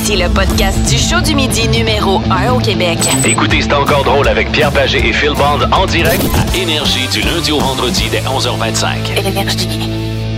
Voici le podcast du show du midi numéro 1 au Québec. Écoutez, c'est encore drôle avec Pierre Pagé et Phil Bond en direct à Énergie du lundi au vendredi dès 11h25. Énergie.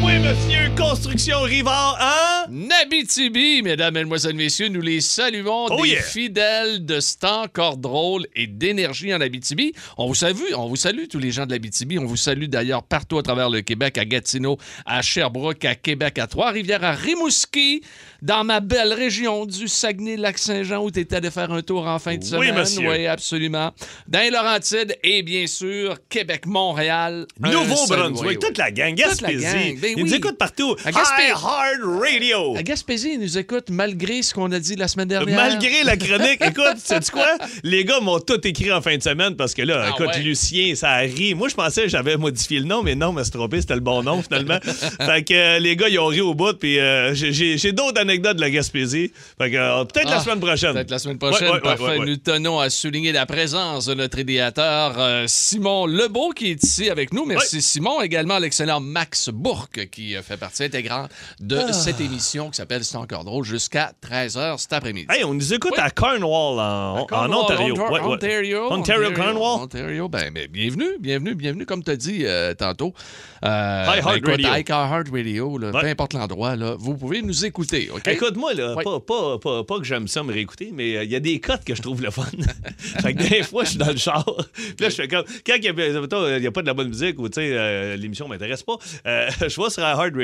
Oui, monsieur, construction Rivard, hein? Nabitibi, mesdames, mesdemoiselles, messieurs, nous les saluons Oh des yeah. fidèles de C'est encore drôle et d'énergie en Abitibi. On vous salue, on vous salue tous les gens de l'Abitibi. On vous salue d'ailleurs partout à travers le Québec, à Gatineau, à Sherbrooke, à Québec, à Trois-Rivières, à Rimouski, dans ma belle région du Saguenay-Lac-Saint-Jean où tu étais allé faire un tour en fin de Oui, semaine. monsieur. Oui, absolument. Dans les Laurentides et bien sûr Québec-Montréal. Un Nouveau-Brunswick, oui, toute la gang, Toute la Gaspésie. gang, ben Ils nous oui. écoutent partout. À Gaspé- High Hard Radio. À Gaspésie, ils nous écoutent malgré ce qu'on a dit la semaine dernière. Malgré la chronique, écoute, sais-tu quoi? Les gars m'ont tout écrit en fin de semaine parce que là, Ah écoute, ouais. Lucien, ça a ri. Moi, je pensais que j'avais modifié le nom, mais non, mais c'est trompé, c'était le bon nom finalement. fait que euh, les gars, ils ont ri au bout, puis euh, j'ai- d'autres anecdotes de la Gaspésie. Fait que euh, peut-être la Ah, semaine prochaine. Peut-être la semaine prochaine. Ouais, Parfait. ouais, ouais. Nous tenons à souligner la présence de notre idéateur euh, Simon Lebeau qui est ici avec nous. Merci Simon. Également l'excellent Max Bourque qui fait partie intégrante de Ah. cette émission qui s'appelle C'est encore drôle jusqu'à 13h cet après-midi. Hey, on nous écoute Oui. à Cornwall, en, Cornwall, Ontario. Ontar- Ouais, ouais. Ontario. Ontario, Cornwall. Ontario. Ben, ben, bienvenue, bienvenue, bienvenue, comme tu as dit euh, tantôt. Euh, High Heart ben, écoute, Radio. High Heart Radio, là, Ouais. peu importe l'endroit, là, vous pouvez nous écouter. OK? Écoute-moi, là, pas, pas, pas, pas que j'aime ça me réécouter, mais euh, il y a des cotes que je trouve le fun. fait que des fois, je suis dans le char. Puis là, je fais comme. Quand il n'y a, pas de la bonne musique ou, tu sais, euh, l'émission m'intéresse pas, je vais sur la Hard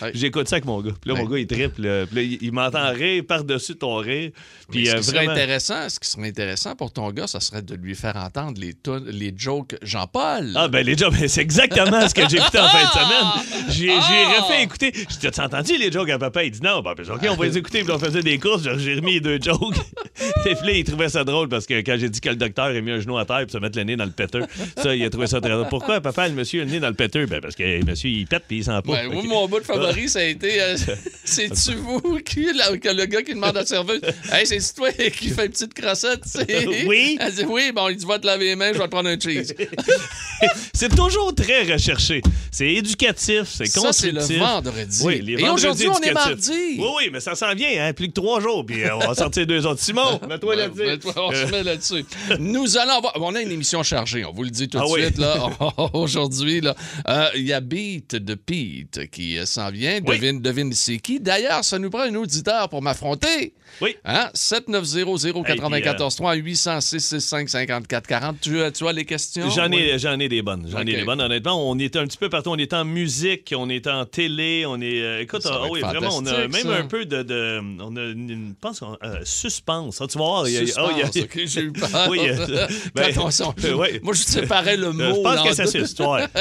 Radio. J'écoute ça avec mon gars. Puis là, mon gars, il triple. là. Puis là, il, il m'entend rire par-dessus ton rire. Puis ce euh, qui serait intéressant, ce qui serait intéressant pour ton gars, ça serait de lui faire entendre les, les jokes Jean-Paul. Ah, ben les jokes, c'est exactement ce que j'ai écouté en fin de Ah! semaine. J'ai Ah! refait écouter. J'ai dit, T'as entendu les jokes à papa? Il dit non. Ben, ben, OK, on va les écouter. Puis on faisait des courses. J'ai- J'ai remis les deux jokes. Et puis là, il trouvait ça drôle parce que quand j'ai dit que le docteur a mis un genou à terre pour se mettre le nez dans le péteux, ça, il a trouvé ça très drôle. Pourquoi, papa, le monsieur a le nez dans le péteux? Ben, parce que le monsieur, il pète puis il sent pas. Ben, moi, Ok. mon de favori, ça a été euh, C'est-tu vous qui, là, que le gars qui demande à la serveuse Hey, c'est-tu toi qui fait une petite crossette? Oui. Elle dit Oui, bon, il dit Va te laver les mains, je vais te prendre un cheese. C'est toujours très recherché. C'est éducatif, c'est Ça, c'est constructif. le vendredi. Oui, les Et aujourd'hui, on est mardi. Oui, oui, mais ça s'en vient, hein? Plus que trois jours, puis euh, on va sortir deux autres. Simon, mets-toi là-dessus. mets-toi, on Euh, se met là-dessus. Nous allons avoir. On a une émission chargée, on vous le dit tout de Ah oui. suite. là. Aujourd'hui, là, euh, il y a Beat de Pete qui euh, s'en vient. Oui. Devine, devine c'est qui. D'ailleurs, ça nous prend un auditeur pour m'affronter. Oui. Hein? 7900-943 806 65 54 40 Tu, as- tu as les questions? J'en Oui. ai, j'en ai des bonnes. J'en ai des bonnes. Honnêtement, on est un petit peu partout. On est en musique, on est en télé, on est. euh, écoute, ah être oui, vraiment, on a même ça. un peu de. de- on a une, une- je pense, qu'on- euh, suspense. Ah, tu voir. il y a- ah, il y a- j'ai eu peur. Oui, euh, ben, on ouais. Moi, je séparais le mot. Euh, je pense que ça c'est histoire.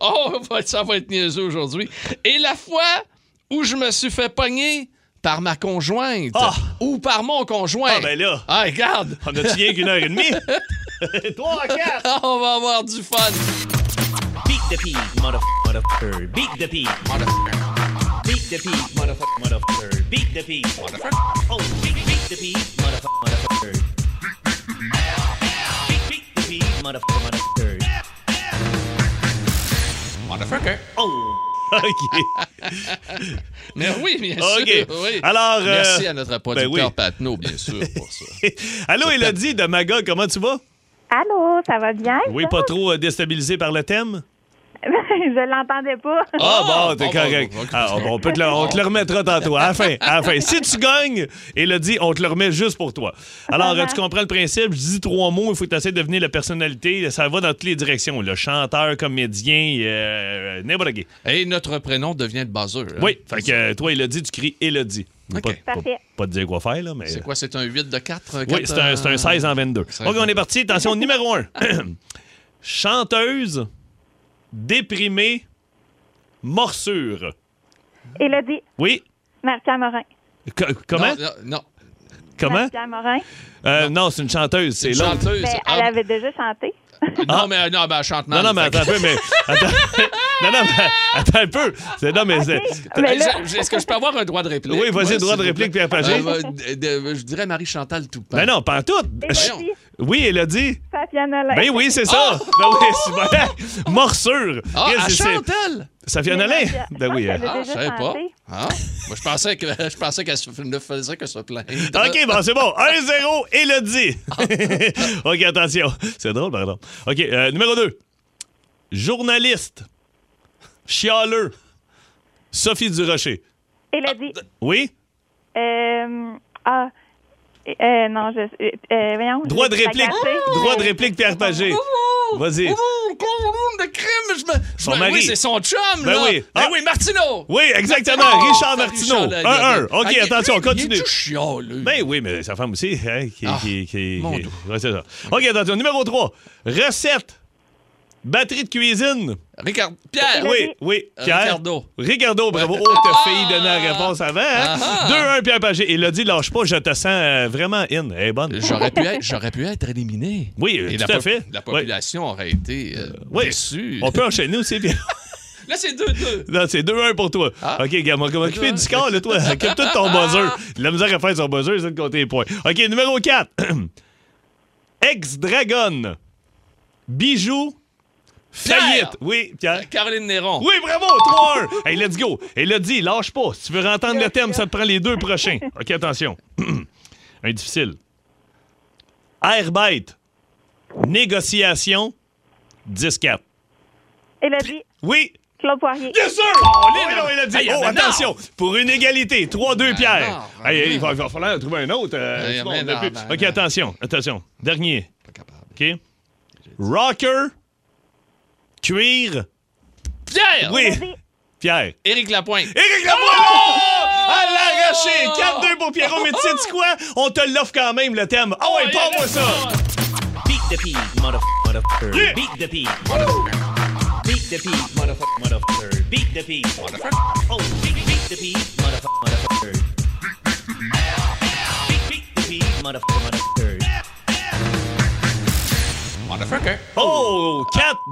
Oh, ça va être niaiseux aujourd'hui. Et la fois où je me suis fait pogner par ma conjointe Ah! ou par mon conjoint. Ah, ben là. Ah, regarde, On rien qu'une heure et demie? Trois, quatre! on va avoir du fun. Beat the pig, motherfucker, motherfucker. Beat the pig, beat the pig, motherfucker, motherfucker. Beat the pig, motherfucker. Oh, beat, beat the pig, motherfucker, motherfucker. Beat, beat the pig, motherfucker, motherfucker. Oh. OK. Mais oui, bien OK. sûr. oui. Alors, euh, Merci à notre producteur ben oui. Patnaud, bien sûr, pour ça. Allô, Elodie de Maga, comment tu vas? Allô, ça va bien? Oui, pas trop euh, déstabilisé par le thème? je l'entendais pas. Ah, bon, t'es bon, correct. bon, bon, Ah, on, peut te le, on te le remettra tantôt. À la fin. À la fin. Si tu gagnes, Elodie, on te le remet juste pour toi. Alors, euh, tu comprends le principe? Je dis trois mots, il faut que tu essaies de devenir la personnalité. Ça va dans toutes les directions. Le chanteur, comédien, euh, n'importe qui. Et notre prénom devient le buzzer. hein? Oui, fait que euh, toi, Elodie, tu cries Elodie. OK. Pas, pas, Parfait. pas te dire quoi faire, là, mais. C'est quoi, c'est un 8 de 4? Oui, c'est un, c'est un 16 en 22. 16 OK, on est parti. Attention, numéro 1. Chanteuse, déprimée, morsure. Élodie, Oui. Marc-Pierre Morin. Co- comment? Non, non, non. Comment? Marc-Pierre Morin. Euh, non, c'est une chanteuse. C'est l'autre. Chanteuse. Ben, Ah, elle avait déjà chanté. Non, mais non, ben, elle chante mal. Non, non, mais attends un peu, mais. Attends, non, non, mais attends un peu. C'est, non, mais. c'est- que- Mais là- J'ai- Est-ce que je peux avoir un droit de réplique? Oui, vas-y, Moi, droit de réplique, Pierre Pagé. Euh, je dirais Marie-Chantal Toupin. Ben non, pas en tout. Oui, elle Nolin. Ben oui, c'est ça. Ben oui, c'est vrai. Morsure. Ah, elle chante, elle? Nolin? Je Ben oui. qu'elle hein. Ah, je savais pas. Ah, moi, je pensais que je pensais qu'elle se- ne faisait que se plaindre. OK, bon, c'est bon. 1-0, Elodie. OK, attention. C'est drôle, par exemple. OK, euh, numéro 2. Journaliste. Chialeux. Sophie Durocher. Élodie. Oui? Euh, ah. Euh, non, je. Euh, voyons, Droit de réplique. t'agacer. Droit de réplique, Pierre Pagé. Vas-y. Oh, de crime! Je me, je Son me- mari. Oui, c'est son chum, Ben là. oui. Ben Ah. oui, Martineau. Oui, exactement. Martineau. Richard Ah, Martineau. Richard, 1-1. là, OK, là, là. attention, Ah, il- continue. Il est tout chialeux. Ben oui, mais sa femme aussi. hein, qui, Ah, qui, qui- mon qui- Dieu. Ouais, c'est ça. OK, attention. Numéro 3. Recette. Batterie de cuisine. Ricard... Pierre. Oui, oui. Pierre. Ricardo. Ricardo, bravo. Oh, t'as failli donner la réponse avant. hein? Ah. 2-1, Pierre Pagé. Il a dit, lâche pas, je te sens euh, vraiment in. Elle est bonne. J'aurais pu, être, j'aurais pu être éliminé. Oui, euh, Et tout la à fait. La Oui. population aurait été euh, Oui. déçue. On peut enchaîner aussi, Pierre. Là, c'est 2-2. Non, c'est 2-1 pour toi. Ah. OK, gars, on va m'occuper Deux-un. du score, là, toi. Occupe-toi de ton buzzer. La misère à faire son buzzer, c'est de compter les points. OK, numéro 4. Ex-Dragon. Bijou. Faillite. Oui, Pierre. Caroline Néron. Oui, bravo, 3-1. Hey, let's go. Et l'a dit, lâche pas. Si tu veux entendre le thème, ça te prend les deux prochains. OK, attention. Un difficile. Airbite. Négociation. 10-4. Élodie. Oui. Claude Poirier. Yes, sir! Oh, oui, non, il a dit. Hey, oh, attention! Pour une égalité, 3-2 Pierre. non, Hey, hey, il, va, il va falloir en trouver un autre. euh, bon, a ben OK, attention, attention. Dernier. Pas capable. OK? Rocker. Cuir. Pierre! Oui. Pierre. Éric Lapointe. Éric Lapointe! À l'arraché! 4-2 pour Pierrot, mais tu sais quoi? On te l'offre quand même, le thème. Ah ouais, pas moi ça! Beat the pig, motherfucker, motherfucker. Yeah. Beat the pig, motherfucker. Beat the pig, motherfucker, motherfucker. Beat the pig, motherfucker. Oh, beat, beat the pig, motherfucker, motherfucker. Beat, beat the pig, motherfucker, motherfucker. Oh!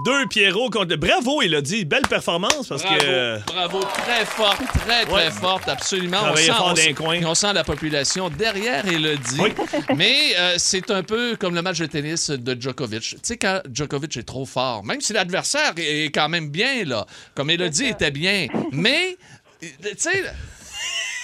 4-2 Pierrot contre. Bravo, il a dit. Belle performance parce Bravo, que. bravo, très forte, très, très Ouais. forte, absolument. Fort on, sent, on sent la population derrière Elodie. Oui. Mais euh, c'est un peu comme le match de tennis de Djokovic. Tu sais, quand Djokovic est trop fort, même si l'adversaire est quand même bien, là, comme Elodie était bien, mais, tu sais...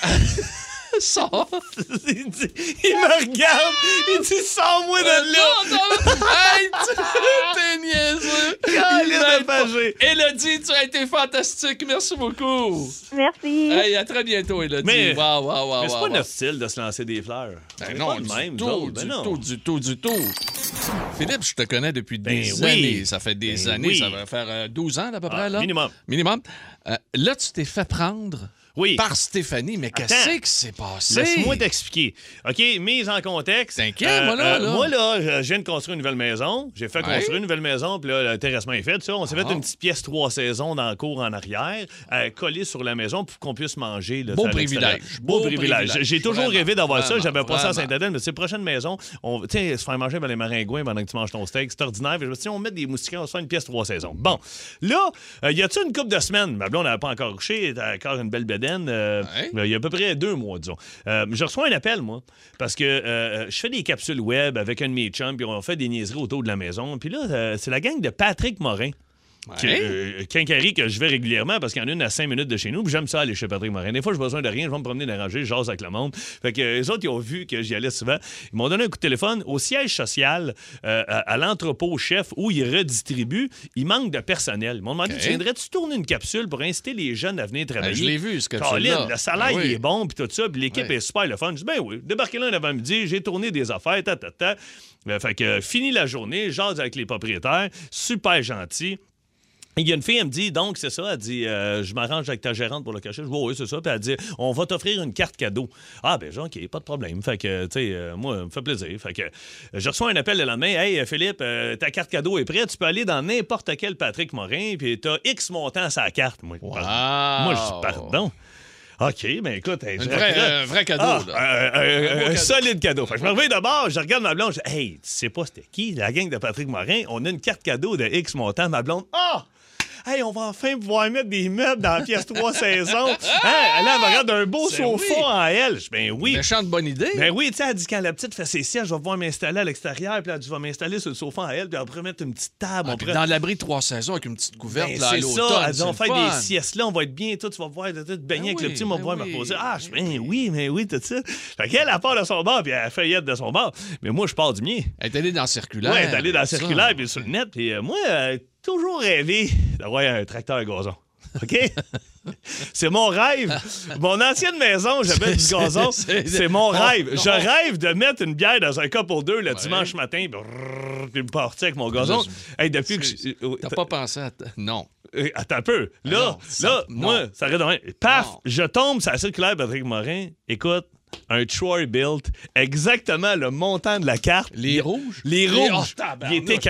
Sors. il, dit- il me regarde, il dit Sors-moi de là! Non, non, hey, tu- t'es niaiseux. Il. Pagé. Élodie, tu as été fantastique. Merci beaucoup. Merci. Hey, à très bientôt, Elodie. Mais- Wow, wow, wow, Mais c'est wow, pas wow. notre style de se lancer des fleurs. Ben On est non, du même, tout, du Ben non. tout, du tout, du tout. Philippe, je te connais depuis Ben des oui. années. Ça fait des Ben années. oui. Ça va faire euh, 12 ans, à peu près, Ah, là. minimum. Minimum. Euh, là, tu t'es fait prendre Oui. par Stéphanie. Mais qu'est-ce qui s'est passé? Laisse-moi t'expliquer. OK, mise en contexte. Euh, T'inquiète, moi, là, là. Moi, là, je viens de construire une nouvelle maison. J'ai fait Ouais. construire une nouvelle maison, puis là, le terrassement est fait. Ça. On s'est Ah. fait une petite pièce trois saisons dans la cour en arrière, euh, collée sur la maison pour qu'on puisse manger. là, Beau privilège. Beau, Beau privilège. privilège. J'ai toujours Vraiment, rêvé d'avoir ça. J'avais pas ça à. Saint-Adèle, mais c'est prochaine maison. On, tu sais, se faire manger par les maringouins pendant que tu manges ton steak, c'est ordinaire. Je me suis dit, on met des moustiquaires, on se fait une pièce trois saisons. Bon, là, euh, y a-tu une couple de semaines? Ma blonde n'avait pas encore couché, elle encore une belle euh, Ouais. il y a à peu près deux mois, disons. Euh, je reçois un appel, moi, parce que euh, je fais des capsules web avec un de mes chums, puis on fait des niaiseries autour de la maison. Puis là, c'est la gang de Patrick Morin. Qui, Ouais. euh, Quincaillerie que je vais régulièrement parce qu'il y en a une à 5 minutes de chez nous. puis J'aime ça aller chez Patrick Morin. Des fois, j'ai besoin de rien. Je vais me promener dans la rangée, jase avec le monde. Fait que euh, les autres, ils ont vu que j'y allais souvent. Ils m'ont donné un coup de téléphone au siège social, euh, à, à l'entrepôt chef où ils redistribuent. Il manque de personnel. Ils m'ont demandé OK. Tu viendrais-tu tourner une capsule pour inciter les jeunes à venir travailler Ben, je l'ai vu, ce Colin, capsule-là. le salaire, Ben oui. il est bon, puis tout ça, puis l'équipe Oui. est super le fun. Je dis, ben oui, débarquez là un avant-midi, j'ai tourné des affaires, ta, ta, ta. Euh, fait que, euh, fini la journée, jase avec les propriétaires, super gentil. Il y a une fille, elle me dit, donc, c'est ça, elle dit, euh, je m'arrange avec ta gérante pour le cacher. Je dis, oui, c'est ça. Puis elle dit, on va t'offrir une carte cadeau. Ah, ben, genre, OK, pas de problème. Fait que, tu sais, euh, moi, ça me fait plaisir. Fait que, je reçois un appel le lendemain. Hey, euh, Philippe, euh, ta carte cadeau est prête. Tu peux aller dans n'importe quel Patrick Morin, puis t'as X montant à sa carte. Moi, Wow. pardon. Moi, je dis, pardon. OK, ben écoute, hey, Un vrai, cadeau, Ah, là. un- un- Un beau un cadeau. solide cadeau. Fait que je me réveille d'abord, je regarde ma blonde, je dis, hey, tu sais pas c'était qui, la gang de Patrick Morin? On a une carte cadeau de X montant. Ma blonde, ah! Hey, on va enfin pouvoir mettre des meubles dans la pièce 3 saisons. Hein? Là, elle regarde un beau Ben sofa oui. en elle. Je Ben oui. Méchante bonne idée. Ben oui, tu sais, elle dit quand la petite fait ses sièges, je vais pouvoir m'installer à l'extérieur, puis là, tu vas m'installer sur le sofa en elle, puis on pourrait mettre une petite table. Ah, on dans l'abri de trois saisons avec une petite couverte Ben, là, à c'est l'automne. ça. Elle dit, c'est on le va faire fun. des siestes là, on va être bien, tout, tu vas pouvoir te te baigner avec oui, le petit, on va ben pouvoir me reposer. Ah, je ben ben oui, mais oui, tout ça. Fait qu'elle, elle part de son bar, puis elle feuillette de son bar. Mais moi, je pars du mien. Elle est allée dans le circulaire. Ouais, elle est allée dans le circulaire, puis sur le net, puis euh, moi, euh, toujours rêvé d'avoir un tracteur à gazon. OK? C'est mon rêve. Mon ancienne maison, j'avais du gazon. c'est- mon rêve. Je rêve de mettre une bière dans un cup ou deux le dimanche matin, brrr, puis me partir avec mon gazon. Hey, depuis que je- T'as pas pensé à... Non. euh, Attends un peu. Là, non, ça- là, non. moi, ça arrête de. Paf, Non. je tombe sur la circulaire Patrick Morin. Écoute, un Troy Built, exactement le montant de la carte. Les rouges? Les rouges.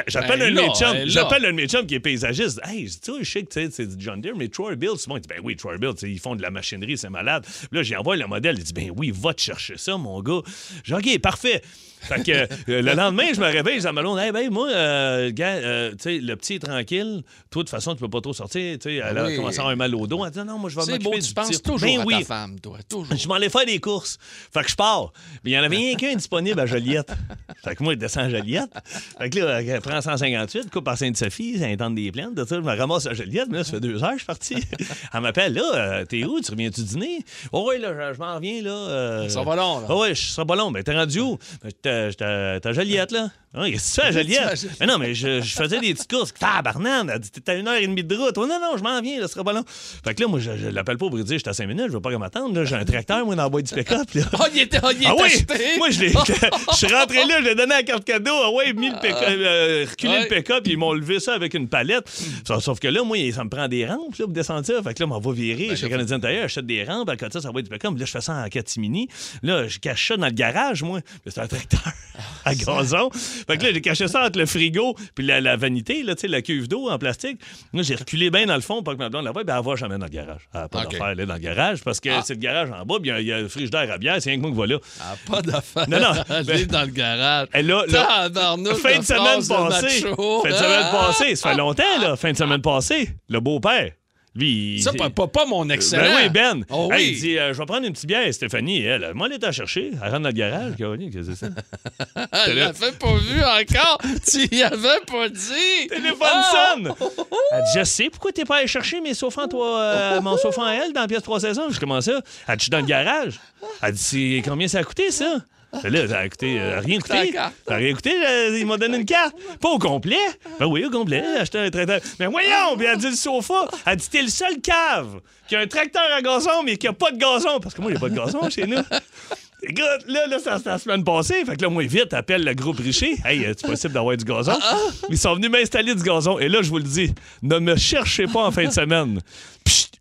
J'appelle un de. J'appelle un de qui est paysagiste. Hey, tu sais, je sais que tu sais, c'est du John Deere, mais Troy Built, Simon, il dit, ben oui, Troy Built, ils font de la machinerie, c'est malade. Là, j'y envoie le modèle. Il dit, ben oui, va te chercher ça, mon gars. Dis, OK, parfait. Fait que euh, le lendemain, je me réveille, je dis à ma blonde, hey, ben moi, euh, gars, euh, tu sais, le petit est tranquille. Toi, de toute façon, tu peux pas trop sortir. Tu sais, elle a oui. commencé à avoir un mal au dos. Elle dit, non, moi, je vais C'est beau, m'occuper tu du penses petit. toujours Ben à oui. ta femme, toi. Toujours. Je m'en allais faire des courses. Fait que je pars. Mais il y en avait rien qu'un disponible à Joliette. Fait que moi, je descends à Joliette. Fait que là, elle prend 158, coupe par Sainte-Sophie, ça intente des plaintes, ça. Je me ramasse à Joliette, mais là, ça fait deux heures, je suis parti. Elle m'appelle, là, euh, t'es où? Tu reviens-tu dîner? Oh, oui, là, je, je m'en reviens, là. euh, Ça va long, là. Ah ouais, je serai pas long. Mais t'es rendu où? Ben, J'étais j'étais- j'étais à Joliette, là? Ah, Qu'est-ce que tu fais à Joliette? Mais non, mais je, je faisais des petites courses. Tabarnane! Elle dit, t'es à une heure et demie de route. Oh, non, non, je m'en viens, là, ce sera pas long. Fait que là, moi, je, je l'appelle pas pour lui dire, j'étais à 5 minutes, je veux pas qu'elle m'attende. J'ai un tracteur, moi, dans le bois du pick-up. Oh, il était, oh, il Ah oui! acheté. Moi, je l'ai- je suis rentré là, je lui ai donné la carte cadeau. Ah ouais, mis le pick euh, reculé Ouais. le pick-up, ils m'ont levé ça avec une palette. Sauf, sauf que là, moi, ça me prend des rampes là, pour descendre ça. Fait que là, on va virer chez là, Canadien Intérieur, j'achète des rampes, à côté ça, ça va du pick-up. Là, je fais ça en catimini. Là, je cache ça dans le garage, moi. C'est un tracteur à gazon. Fait que là, j'ai caché ça entre le frigo puis la, la vanité, là, la cuve d'eau en plastique. Là, j'ai reculé bien dans le fond pour que ma blonde la voie, ben, elle va jamais dans le garage. Elle a pas OK. d'affaire là, dans le garage parce que Ah. c'est le garage en bas, puis il y a- il y, a le frigidaire à bière, c'est rien que moi qui va là. Ah, pas d'affaire. Non, non, Je ben- l'ai dans le garage. Et là, là, Tabarnouche fin de semaine passée. macho. Fin de semaine Ah! passée, ça fait longtemps, là. Fin de semaine passée, le beau-père, lui. Ça, pas, pas, pas mon excellent. Ben oui, Ben. Oh Hey, oui. il dit euh, Je vais prendre une petite bière, Stéphanie. Elle, moi, elle est à chercher. Elle rentre dans le garage. Qu'est-ce que c'est ça? Elle l'avait pas vu encore. tu y avais pas dit. Téléphone Ah! sonne. Elle dit Je sais pourquoi t'es pas allé chercher mes sofas, toi, euh, mon à elle dans la pièce 3 saisons. Je dis Comment ça? Elle dit Je suis dans le garage. Elle dit combien ça a coûté, ça? Là, ça a coûté, euh, rien a rien coûté, euh, il m'a donné une carte. Pas au complet. Ben oui, au complet. J'ai acheté un tracteur. Mais voyons, puis elle dit le sofa. Elle dit T'es le seul cave qui a un tracteur à gazon, mais qui a pas de gazon. Parce que moi, il n'y a pas de gazon chez nous. Écoute, là, là, c'est la semaine passée. Fait que là, moi, vite, appelle le groupe Richer. Hey, est possible d'avoir du gazon? Ils sont venus m'installer du gazon. Et là, je vous le dis, ne me cherchez pas en fin de semaine.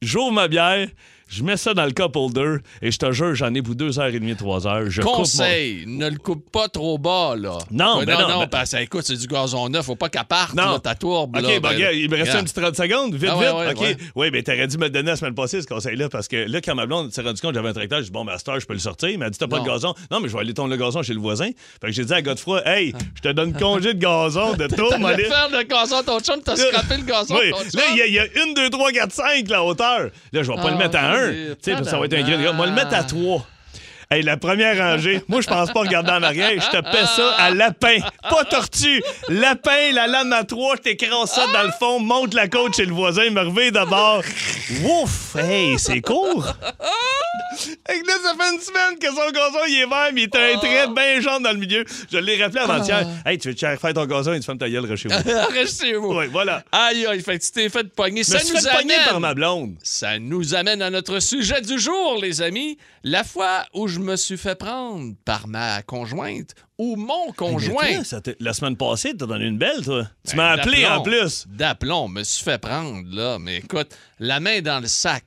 J'ouvre ma bière, je mets ça dans le cup holder et je te jure, j'en ai pour deux heures et demie, trois heures. Je coupe mon- Conseil, ne le coupe pas trop bas, là. Non, Ouais, ben non, non, ben- parce que, écoute, c'est du gazon neuf. Faut pas qu'elle parte, Non. là, ta tourbe, OK, là. ben, Ben, il me reste regarde. un petit 30 secondes. Vite, Ah vite. ouais, OK. ouais. Oui, mais t'aurais dû me le donner la semaine passée, ce conseil-là, parce que là, quand ma blonde s'est rendu compte que j'avais un tracteur, j'ai dit, bon, master, je peux le sortir. Mais elle dit, t'as pas de gazon. Non, mais je vais aller tondre le gazon chez le voisin. Fait que j'ai dit à Godefroy, hey, je te donne congé de gazon de T'allais aller- faire le gazon à ton chum, t'as scrappé le gazon Oui, là, il y, a- il y a une, deux, trois, quatre, cinq, la hauteur. Là, je vais pas Ah, le mettre à un. Que ça va être un tabarnak. grid. Moi, le mettre à trois. Hey, la première rangée, moi, je pense pas regarder en arrière. Je te paie ça à lapin. Pas tortue. Lapin, la lame à trois, je t'écrase ça dans le fond, monte la côte chez le voisin, me réveille d'abord. Ouf! Hey, c'est court! Que là, ça fait une semaine que son gazon, il est vert, mais il est un trait bien jaune dans le milieu. Je l'ai rappelé avant-hier. Hey, tu veux te faire ton gazon? Et tu fermes ta gueule, chez vous. Reste chez vous. Oui, voilà. Aïe, aïe, fait que tu t'es fait pogner. Ça nous fait amène. par ma blonde. Ça nous amène à notre sujet du jour, les amis. La fois où je me suis fait prendre par ma conjointe ou mon conjoint. Toi, ça la semaine passée, t'as donné une belle, toi. Tu Ben, m'as appelé en plus. D'aplomb, me suis fait prendre, là. Mais écoute, la main dans le sac.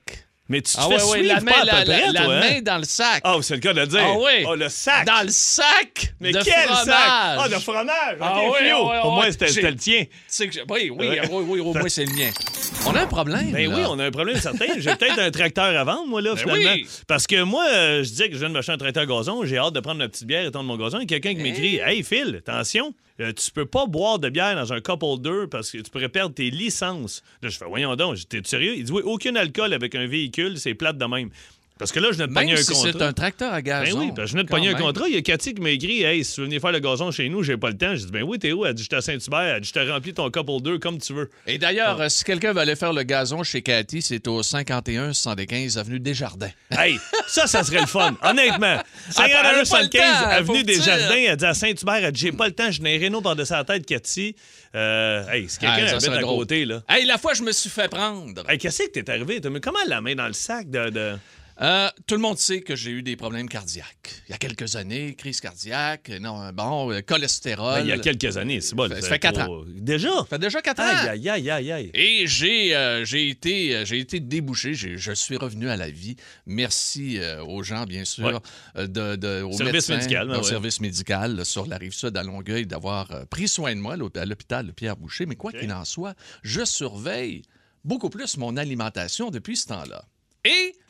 Mais tu te Ah fais ouais, ouais, suivre la main, pas à la, peu près, la- toi, la hein? main dans le sac. Ah, c'est le cas de le dire. Ah oui. Oh, le sac. Dans le sac Mais de quel fromage. sac? Ah, de fromage. Ah OK, oui, ah oui, ah Pour moi, oui. c'était le tien. Tu que oui, oui, oui, oui, au moins c'est le mien. On a un problème. Ben là. oui, on a un problème certain. J'ai peut-être un tracteur à vendre, moi, là, Ben finalement. oui. Parce que moi, euh, je disais que je viens de m'acheter un tracteur gazon. J'ai hâte de prendre ma petite bière et tendre mon gazon. Et quelqu'un qui m'écrit Hey, Phil, attention, euh, tu peux pas boire de bière dans un cup holder parce que tu pourrais perdre tes licences. Là, je fais Voyons donc, t'es sérieux? Il dit Oui, aucun alcool avec un véhicule, c'est plate de même. Parce que là, je venais de pogner Même un si contrat. c'est un tracteur à Ben gazon. oui, parce que je venais de pogner un contrat. Il y a Cathy qui m'a écrit Hey, si tu veux venir faire le gazon chez nous, j'ai pas le temps. J'ai dit Ben oui, t'es où? Elle dit J'étais à Saint-Hubert. Elle dit Je t'ai rempli ton cup holder comme tu veux. Et d'ailleurs, euh, si quelqu'un veut aller faire le gazon chez Cathy, c'est au 51 75 avenue Desjardins. Hey, ça, ça serait le fun. Honnêtement. Elle a pas le 51 temps, 75 faut Avenue que des tu- Jardins, elle dit à Saint-Hubert, elle dit J'ai pas le temps, je n'ai un Renault par-dessus la tête, Cathy. Euh, hey, si quelqu'un Ah, habite à côté, là. Hey, la fois, je me suis fait prendre. Hey, qu'est-ce que t'es arrivé? T'as mis comment la main dans le sac de. de- Euh, tout le monde sait que j'ai eu des problèmes cardiaques. Il y a quelques années, crise cardiaque, non, bon, euh, cholestérol. Ben, il y a quelques années, c'est bon. Ça fait quatre pas- Déjà? Ça fait déjà quatre ans. Aïe, aïe, aïe, aïe. Et j'ai euh, j'ai été, euh, j'ai été débouché. Je suis revenu à la vie. Merci euh, aux gens, bien sûr, Ouais. euh, de, de, aux Service médecins, médical, ben au ouais. service médical là, sur la rive sud à Longueuil, d'avoir euh, pris soin de moi à l'hôpital de Pierre Boucher. Mais quoi qu'il en soit, je surveille beaucoup plus mon alimentation depuis ce temps-là.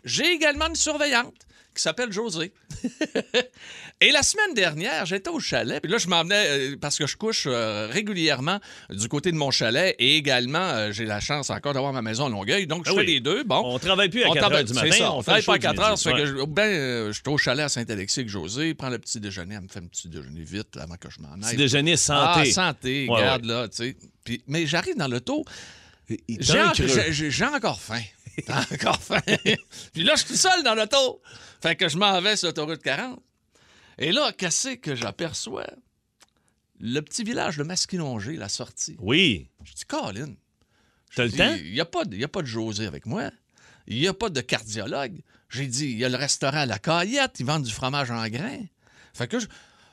J'ai également une surveillante qui s'appelle José. Et la semaine dernière, j'étais au chalet, puis là, je m'emmenais, euh, parce que je couche euh, régulièrement du côté de mon chalet, et également, euh, j'ai la chance encore d'avoir ma maison à Longueuil, donc je Ah fais oui. les deux. Bon, On travaille plus à on 4 travaille- heures du matin. ça, on fait travaille le pas à show 4 du heures. fait que Ouais. je, ben, euh, je suis au chalet à Saint-Alexis avec José, prends le petit déjeuner, elle me fait un petit déjeuner vite avant que je m'en Petit aille. déjeuner santé. Ah, santé, Ouais, regarde là, tu sais. Puis- mais j'arrive dans l'auto, j'ai encore faim. J'ai encore faim. Puis là, je suis tout seul dans l'auto. Fait que je m'en vais sur l'autoroute 40. Et là, qu'est-ce que j'aperçois? Le petit village de Masquinongé, la sortie. Oui. Je dis, Colin, T'as le temps? Il n'y a, pas de- y a pas de José avec moi. Il n'y a pas de cardiologue. J'ai dit, il y a le restaurant à la Caillette, ils vendent du fromage en grains. Fait que je-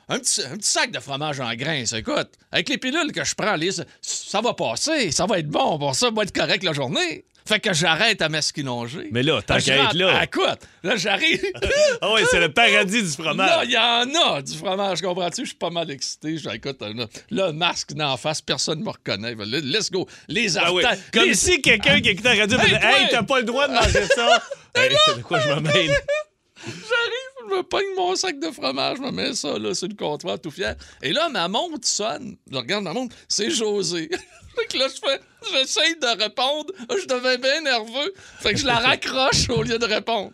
un, petit, un petit sac de fromage en grains, ça écoute. Avec les pilules que je prends, les- ça, ça va passer, ça va être bon, pour ça va être correct la journée. Fait que j'arrête à Masquinongé. Mais là, tant qu'à être là. Ah, écoute, là, j'arrive. Ah oui, c'est le paradis du Là, fromage. il y en a du fromage, comprends-tu? Je suis pas mal excité. Je dis, écoute, là, le masque d'en face, personne ne me reconnaît. Là, Let's go. Les Ah oui. artères. Comme les- si quelqu'un qui écoutait la radio Hey, disait! Hey, t'as pas le droit de manger ça. Hey, de quoi je me mêle? J'arrive, je me pogne mon sac de fromage, je me mets ça là, sur le comptoir, tout fier. Et là, ma montre sonne. Je regarde ma montre, c'est José. Fait que là, je fais, j'essaye de répondre. Je deviens bien nerveux. Fait que je la raccroche au lieu de répondre.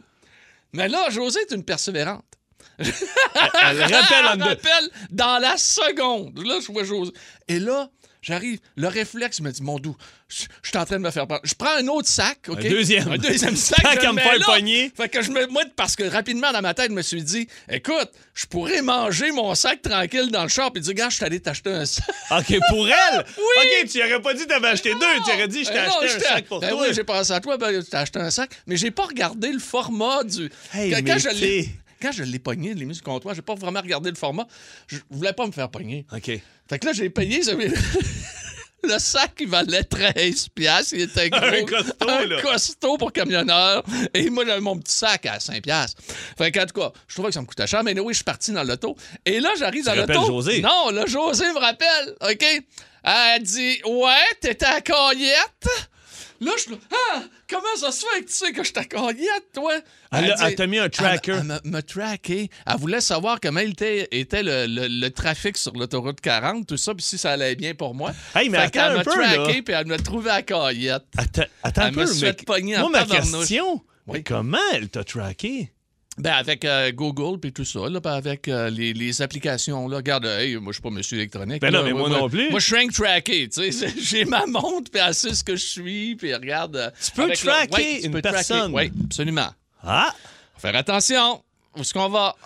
Mais là, José est une persévérante. Elle rappelle en Elle rappelle dans la seconde. Là, je vois José. Et là, j'arrive. Le réflexe me dit, mon doux, je suis en train de me faire prendre. Je prends un autre sac, OK? Un deuxième. Un deuxième sac. Tant qu'à me faire pogner. Fait que je me. Moi, parce que rapidement, dans ma tête, je me suis dit, écoute, je pourrais manger mon sac tranquille dans le shop et dire, gars, je suis allé t'acheter un sac. OK, pour elle? Oui. OK, tu aurais pas dit que t'avais acheté deux. Tu aurais dit Je t'ai non, acheté un sac pour ben toi. oui, j'ai pensé à toi, ben, tu t'as acheté un sac, mais j'ai pas regardé le format du. Hey, quand, mais quand je l'ai. Quand je l'ai pogné, je l'ai mis sur le comptoir, j'ai pas vraiment regardé le format. Je voulais pas me faire pogner. OK. Fait que là, j'ai payé. Le sac, il valait 13 piastres. Il était gros. Un costaud, Un là. costaud pour camionneur. Et moi, j'avais mon petit sac à 5 piastres. Fait qu'en tout cas, je trouvais que ça me coûtait cher. Mais oui, je suis parti dans l'auto. Et là, j'arrive dans l'auto. José? Non, là, José me rappelle. OK? Elle dit Ouais, t'étais à Caillette. Là, je suis là, Ah, comment ça se fait que tu sais que je Caillette, toi? Elle a- dit- elle t'a mis un tracker. Elle, elle m'a- m'a traqué. Elle voulait savoir comment était, était le, le- le trafic sur l'autoroute 40, tout ça, puis si ça allait bien pour moi. Hey, mais Fait attends qu'elle un m'a traqué, puis elle m'a trouvé à Caillette. Attends, attends un Elle peu. me se mais- Moi, ma question, Oui. mais comment elle t'a traqué? Ben, avec euh, Google puis tout ça, là, puis avec euh, les, les applications, là. Regarde, hey, moi, je suis pas monsieur électronique. Ben là. non, mais moi non plus. Moi, je suis tracké, tu sais. J'ai ma montre, puis elle sait ce que je suis, puis regarde. euh, Tu peux tracker Ouais, tu une peux personne. Oui, absolument. Ah! Faut Faire attention. Où est-ce qu'on va?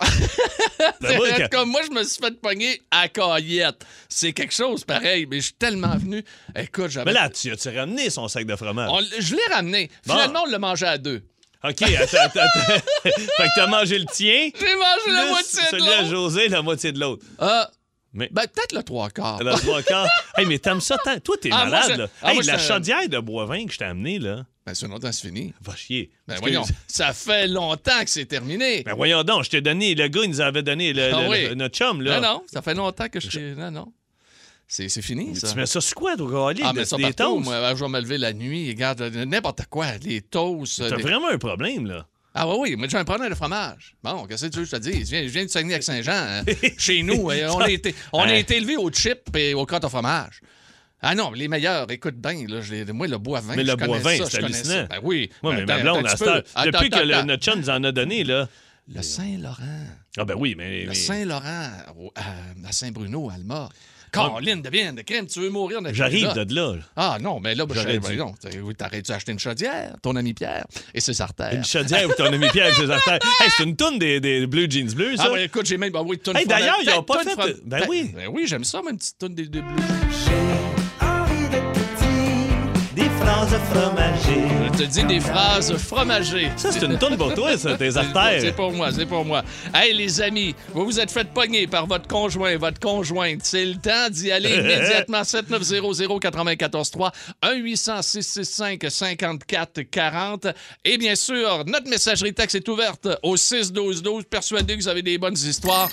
Ben oui, Comme moi, je me suis fait pogner à Caillette. C'est quelque chose pareil, mais je suis tellement venu. Écoute, j'avais. Mais là, tu as-tu ramené son sac de fromage? On je l'ai ramené. Bon. Finalement, on l'a mangé à deux. OK, attends, attends, attends. fait que t'as mangé le tien. J'ai mangé la moitié de Celui à l'autre. José, la moitié de l'autre. Ah, Mais ben, peut-être le trois quarts. dans trois quarts. Hey, mais t'aimes ça tant. Toi, t'es Ah, malade, là. ah, hey, moi, la chaudière de Boivin que je t'ai amené, là. Ben, c'est longtemps, c'est fini. Va chier. Ben, Parce que- voyons, ça fait longtemps que c'est terminé. Ben voyons donc, je t'ai donné, le gars, il nous avait donné le, Ah le- oui. le- notre chum, là. Non, non, ça fait longtemps que je suis. Non, non. C'est c'est fini, ça. Tu mets ça sur quoi, toi? Ah, mais ça des partout, toasts? moi, je vais me lever la nuit, regarde, euh, n'importe quoi, les toasts. T'as des- vraiment un problème, là. Ah oui, oui, moi j'ai un problème de fromage. Bon, qu'est-ce que tu veux que je te dise? Je viens, je viens de Saguenay-Lac-Saint-Jean. hein. Chez nous, euh, on a été, on a Hein? été élevé au chip et au crotte au fromage. Ah non, les meilleurs, écoute bien, là, les- moi, le bois vin, Mais le bois vin, c'est hallucinant. Ben oui. Moi, mais ma blonde, depuis que notre chum nous en a donné, là. Le Saint-Laurent. Ah, ben oui, mais. Le mais- Saint-Laurent au- à, à Saint-Bruno, Alma. Caroline, devienne de crème, tu veux mourir de J'arrive de là. Ah non, mais là, ben, J'aurais dû. non, t'aurais-tu acheté une chaudière, ton ami Pierre, et ses artères? Une chaudière où ton ami Pierre avec ses artères? Hey, c'est une toune des, des Blue Jeans bleus, ça. Ah, ben écoute, j'ai même. Ben oui, tonne Hey, d'ailleurs, ils ont pas fait- ben oui. Ben oui, j'aime ça, même petite tonne des deux bleus. Des phrases fromagées. Je te dis des phrases fromagées. Ça, c'est une toune pour toi, ça, tes C'est artères. pour moi, c'est pour moi. Hey, les amis, vous vous êtes fait pogner par votre conjoint, votre conjointe. C'est le temps d'y aller immédiatement. 7900-943, 1-800-665-5440. Et bien sûr, notre messagerie texte est ouverte au 6-12-12. Persuadé que vous avez des bonnes histoires.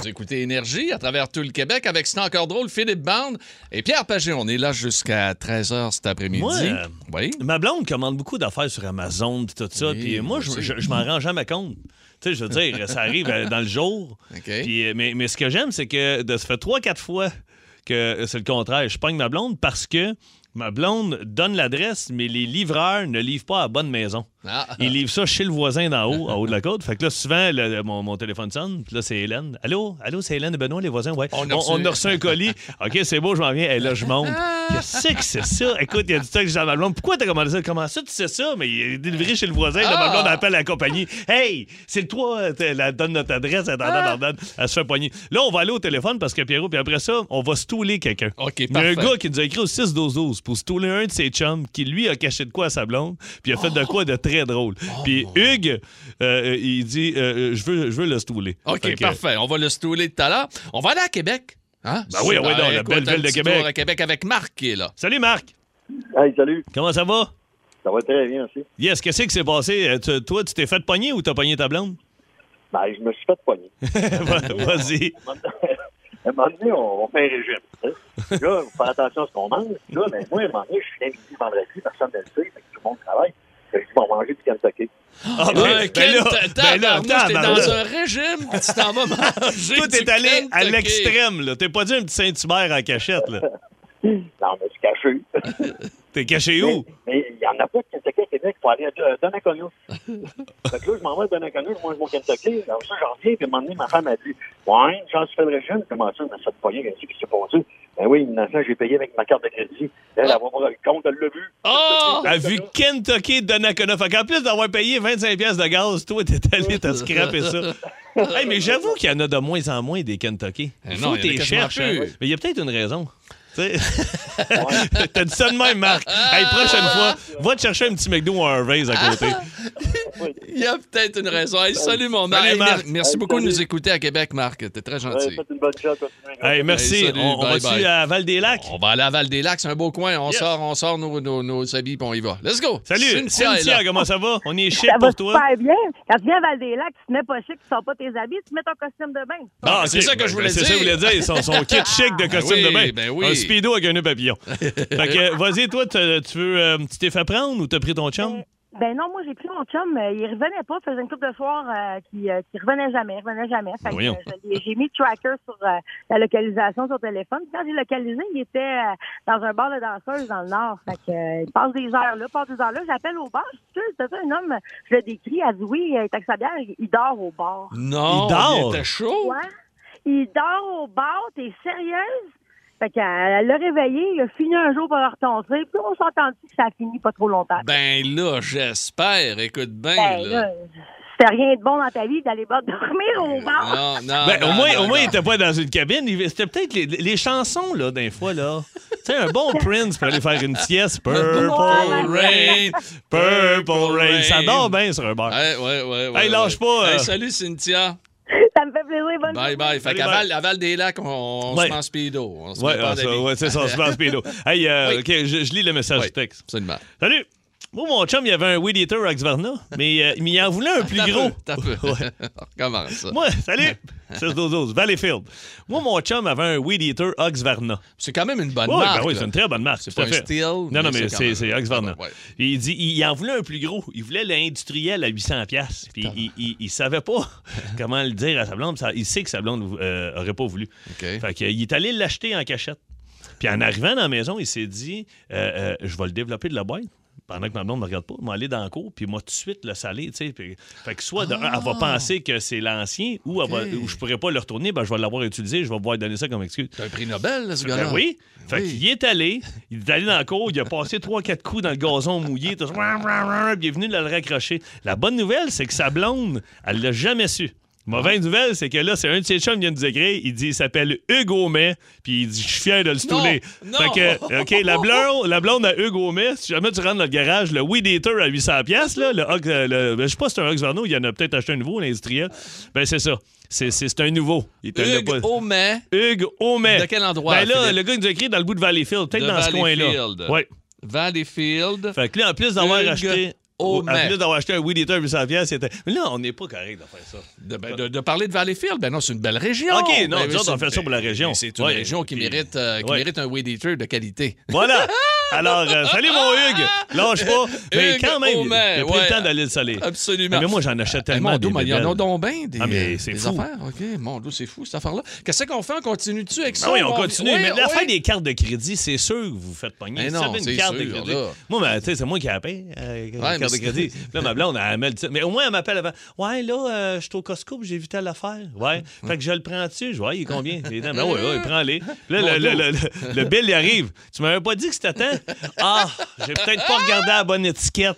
Vous écoutez Énergie à travers tout le Québec avec C'est encore drôle, Philippe Bande et Pierre Pagé. On est là jusqu'à 13h cet après-midi. Euh, Oui. Ma blonde commande beaucoup d'affaires sur Amazon pis tout ça. Oui, Puis moi, je, je, je m'en rends jamais compte. Tu sais, je veux dire, ça arrive euh, dans le jour. Puis, euh, mais, mais ce que j'aime, c'est que de, ça fait trois, quatre fois que c'est le contraire. Je pogne ma blonde parce que ma blonde donne l'adresse, mais les livreurs ne livrent pas à la bonne maison. Ah. Ils livrent ça chez le voisin d'en haut, en haut de la côte. Fait que là, souvent, le- mon, mon téléphone sonne. Puis là, c'est Hélène. Allô? Allô, c'est Hélène et Benoît, les voisins? Ouais. On On a a, reçu- reçu un colis. OK, c'est beau, je m'en viens. Et là, je monte. Qu'est-ce que c'est ça? Écoute, il y a du stock que j'ai dans ma blonde. Pourquoi t'as commandé ça? Comment ça, tu sais ça? Mais il est délivré chez le voisin. Là, ma Ah! blonde appelle la compagnie. Hey, c'est le toi, elle donne notre adresse, elle donne, elle se fait poigner. Là, on va aller au téléphone parce que Pierrot, puis après ça, on va stouler quelqu'un. OK, Il y a un gars qui nous a écrit au 6-12-12 pour stouler un de ses chums qui, lui, a caché de quoi à sa blonde, puis il a fait de quoi de très drôle. puis Hugues, euh, il dit euh, je, veux, je veux le stouler. OK, Fait que- parfait. On va le stouler tout à l'heure. On va aller à Québec. Hein? Ben oui, oui, donc, la Écoute, belle un ville de petit Québec. tour à Québec avec Marc qui est là. Salut Marc, Hey, salut. comment ça va? Ça va très bien aussi. Yes, qu'est-ce qui s'est passé? Euh, tu- toi, tu t'es fait pogner ou t'as pogné ta blonde? Ben, je me suis fait pogner. Va- Vas-y. À un moment donné, on, on fait un régime. tu sais. Là, il faut faire attention à ce qu'on mange. Là, ben, moi, à un moment donné, je suis invité vendredi, personne ne le sait, fait que tout le monde travaille. Je vais manger du Kentucky. Ah, Ouais, quel là, ta- ben là, t'es dans un régime, tu t'en vas manger. Toi, t'es du allé à l'extrême, là. T'es pas dit un petit Saint-Hubert en cachette, là. Non, mais c'est caché. T'es caché Mais où? mais il n'y en a pas de Kentucky à Québec. Il faut aller à euh, Donnacona. fait que là, je m'en vais à Donnacona, je mange mon Kentucky. Alors ça, j'en reviens, puis à un moment donné, ma femme a dit Ouais, j'en suis fait le régime. Comment ça, mais ça te pogné, qu'est-ce qui s'est passé? Ben oui, innocent, j'ai payé avec ma carte de crédit. Elle, elle va voir le compte, elle l'a vu. Oh! Elle a vu Kentucky de Donnacona. Fait qu'en plus d'avoir payé 25$ piastres de gaz, toi, t'es allé t'as scrappé ça. hey, mais j'avoue qu'il y en a de moins en moins des Kentucky. Eh Il non, faut a t'es cherches. Mais il y a peut-être une raison. T'as dit ça de même, Marc. Hey, prochaine fois, va te chercher un petit McDo ou un Harvey's à côté. Il y a peut-être une raison. Hey, salut, mon Marc. Salut, merci Hey, beaucoup de nous écouter à Québec, Marc. T'es très gentil. faites une bonne job, continuez. Hey, merci. Salut, on on bye, va-tu bye. à Val-des-Lacs? On va aller à Val-des-Lacs, c'est un beau coin. On Yes. sort, on sort nos, nos, nos habits, puis on y va. Let's go. Salut, Cynthia Cynthia, comment ça va? On est chic Ça va pour toi. super bien. Quand tu viens à Val-des-Lacs, tu te mets pas chic, tu sors pas tes habits, tu mets ton costume de bain. Ah, c'est ok. ça que je Ben, voulais C'est ça que je dire. voulais dire. Son, son kit chic de costume oui, de bain. ben oui. Speedo avec un nœud papillon. fait que, vas-y, toi, tu veux, euh, tu t'es fait prendre ou t'as pris ton chum? Ben non, moi j'ai pris mon chum, euh, il revenait pas, faisait une couple de soirs euh, qui, euh, qui revenait jamais, il revenait jamais. Fait que, Voyons. euh, je l'ai- j'ai mis le tracker sur euh, la localisation sur le téléphone. Puis quand j'ai localisé, il était euh, dans un bar de danseuses dans le nord. Fait que euh, il passe des heures là, passe des heures là. J'appelle au bar, je suis c'est un homme, je le décris, elle dit oui, il est avec sa bière, il il dort au bar. Non, Il dort? était chaud. Ouais. Il dort au bar, t'es sérieuse? Fait qu'elle elle l'a réveillé, il a fini un jour par retomber, puis on s'entend que ça a fini pas trop longtemps? Ben là, j'espère. Écoute bien, Ben, là. là, c'était rien de bon dans ta vie d'aller pas dormir au bar. Non, non. Ben, non, au moins, non, au moins non. il était pas dans une cabine. Il- C'était peut-être les, les chansons, là, d'un fois, là. tu sais, un bon Prince pour aller faire une sieste. Purple Rain, Purple Rain. Ça dort bien sur un bar. Ouais, ouais, ouais. ouais Hey, lâche ouais. pas, Hey, euh. salut, Cynthia. Ça me fait plaisir, bonne Bye bye. Fait Salut, qu'à bye. Val, à Val des Lacs, on, on Ouais. se met en speedo. On se Ouais, met pas ah, ça, ouais, c'est ça, on se passe pédo. Hey, euh, Oui. OK, je, je lis le message Oui, du texte. Absolument. Salut! Moi, mon chum, il avait un Weed Eater Axvarna, mais, euh, mais il en voulait un plus gros. T'as peu. Ouais. Recommence ça. Moi, salut! 6 12 12 Valleyfield. Moi, mon chum avait un Weed Eater Oxvarna. C'est quand même une bonne Ouais, marque. ben oui, c'est une très bonne marque. C'est pas un steel, Non, non, mais c'est même-. Ouais. Et Il dit il en voulait un plus gros. Il voulait l'industriel à 800 pièces. Puis il, il, il savait pas comment le dire à sa blonde. Il sait que sa blonde euh, aurait pas voulu. OK. Fait qu'il est allé l'acheter en cachette. Puis en arrivant dans la maison, il s'est dit euh, euh, je vais le développer de la boîte. Pendant que ma blonde ne me regarde pas, je vais aller dans le cour, puis moi, tout de suite, le saler, tu sais. Puis- Fait que soit, de elle va penser que c'est l'ancien, ou, elle va- ou je pourrais pas le retourner, ben, je vais l'avoir utilisé, je vais pouvoir donner ça comme excuse. C'est un prix Nobel, là, ce gars-là. Ben oui. Fait Oui. qu'il est allé, il est allé dans le cour, il a passé 3-4 coups dans le gazon mouillé, tout puis il est venu le raccrocher. La bonne nouvelle, c'est que sa blonde, elle l'a jamais su. Mauvaise nouvelle, c'est que là, c'est un de ses chums qui vient de nous écrire. Il dit il s'appelle Hugues Aumet, puis il dit Je suis fier de le stouler. Non, Fait que, OK, la blonde, la blonde à Hugues Aumet, si jamais tu rentres dans le garage, le Weed Eater à 800$, là, le, euh, le- je sais pas si c'est un Ox Varno, il y en a peut-être acheté un nouveau, l'industriel. Ben, c'est ça. C'est, c'est, c'est un nouveau. Il Hugues Aumet. Hugues Aumet. De quel endroit, Ben là, Philippe? le gars, il nous a écrit dans le bout de Valleyfield, peut-être dans ce coin-là. Valleyfield. Oui. Valleyfield. Fait que là, en plus d'avoir acheté. Aumet. En plus d'avoir acheté un Weed Eater à 800 pièces, c'était. Mais là, on n'est pas correct de faire ça. De, ben, de- de parler de Valleyfield, ben non, c'est une belle région. OK, non, Ben on fait ça pour la région. ben, C'est une Ouais. région qui Puis- mérite, euh, qui Ouais. mérite un weed eater de qualité. Voilà. Alors, euh, salut mon Hugues. Lâche pas. Mais Hugues quand même, il a pris ouais. le temps d'aller le saler. Absolument. Mais moi, j'en achète Eh, tellement. mon mais il y en a donc bien des, Ah, mais des fou. affaires. OK, mon c'est fou, cette affaire-là. Qu'est-ce qu'on fait? On continue-tu avec ça? Ah oui, on continue. Mais l'affaire oui. des cartes de crédit, c'est sûr que vous faites pogner. Non, c'est une carte de sûr. Moi, ben, tu sais, c'est moi qui la paye, euh, la carte de c'est- crédit. Puis là, ma blonde, elle met le titre. Mais au moins, elle m'appelle avant. Ouais, là, euh, je suis au Costco, j'ai vu telle affaire. Ouais. Fait que je le prends dessus. Je vois, il est combien? Les dents. Ben oui, oui, prends-les. Là, Mon le, dos. le, le, le bill, il arrive. Tu m'avais pas dit que c'était temps? Ah, j'ai peut-être pas regardé la bonne étiquette.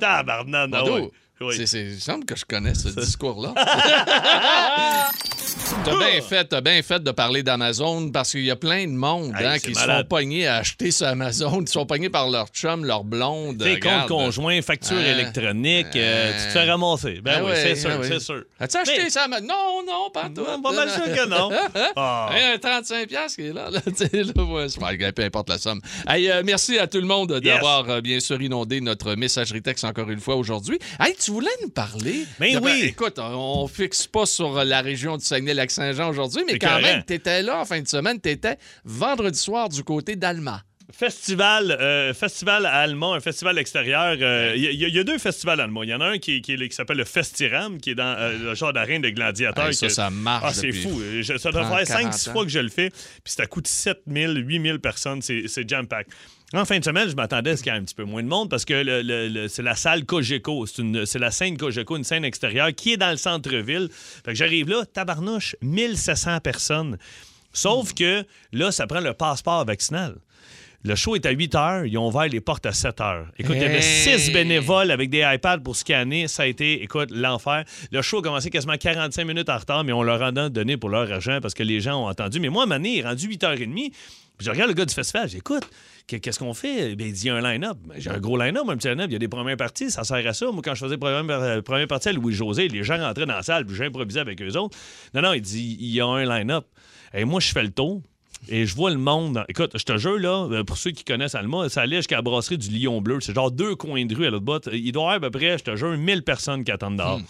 Tabarnak, ah Mon ouais. Oui. C'est- c'est- Il semble que je connais ce discours-là. T'as bien fait, t'as bien fait de parler d'Amazon parce qu'il y a plein de monde Hey, hein, qui se font malade. pogner à acheter sur Amazon, qui sont pognés par leur chum, leur blonde. Tes comptes conjoints, factures Hein? électroniques, euh, tu te fais ramasser. Ben Ah oui, c'est sûr, ah ouais. c'est sûr. As-tu acheté ça? Non, non, pas toi. Pas mal sûr que non. Ah. Hey, un 35$ piastres qui est là. là, là, peu importe la somme. Hey, euh, merci à tout le monde d'avoir euh, bien sûr inondé notre messagerie texte encore une fois aujourd'hui. Hey, tu voulais nous parler? Ben de- oui. écoute, on fixe pas sur la région du Saguenay-Lac-Saint-Jean aujourd'hui, mais C'est quand même, t'étais là en fin de semaine. T'étais vendredi soir du côté d'Alma. Festival, euh, festival à Alma, un festival extérieur. euh, Il y, a- il y a deux festivals à Alma. Il y en a un qui, qui, est- qui s'appelle le Festiram, qui est dans euh, le genre d'arène de gladiateurs. Hey, ça, que- ça marche Ah, c'est fou. Je- ça doit 30, faire 40 5-6 ans. fois que je le fais. Puis ça coûte 7 000, 8 000 personnes. C'est c'est jam-pack. En fin de semaine, je m'attendais à ce qu'il y ait un petit peu moins de monde parce que le- le- le- c'est la salle Cogeco. C'est la scène Cogeco, une scène extérieure qui est dans le centre-ville. Fait que j'arrive là, tabarnouche, 1700 personnes. Sauf que là, ça prend le passeport vaccinal. Le show est à 8 heures. Ils ont ouvert les portes à 7 heures. Écoute, il y avait Hey! 6 bénévoles avec des iPads pour scanner. Ça a été, écoute, l'enfer. Le show a commencé quasiment 45 minutes en retard, mais on leur a donné pour leur argent parce que les gens ont entendu. Mais moi, à un moment donné, il est rendu 8h30. Puis je regarde le gars du festival. J'écoute, qu'est-ce qu'on fait? Ben, il dit il y a un line-up. Ben, J'ai un gros line-up, un petit line-up. Il y a des premières parties. Ça sert à ça. Moi, quand je faisais première, première partie à Louis-José, les gens rentraient dans la salle, puis j'improvisais avec eux autres. Non, non, il dit il y a un line-up. Et moi, je fais le tour. Et je vois le monde. Écoute, je te jure, là, euh, pour ceux qui connaissent Alma, ça allait jusqu'à la brasserie du Lion Bleu. C'est genre deux coins de rue à l'autre bout. Il doit y avoir à peu près, je te jure, 1000 personnes qui attendent dehors.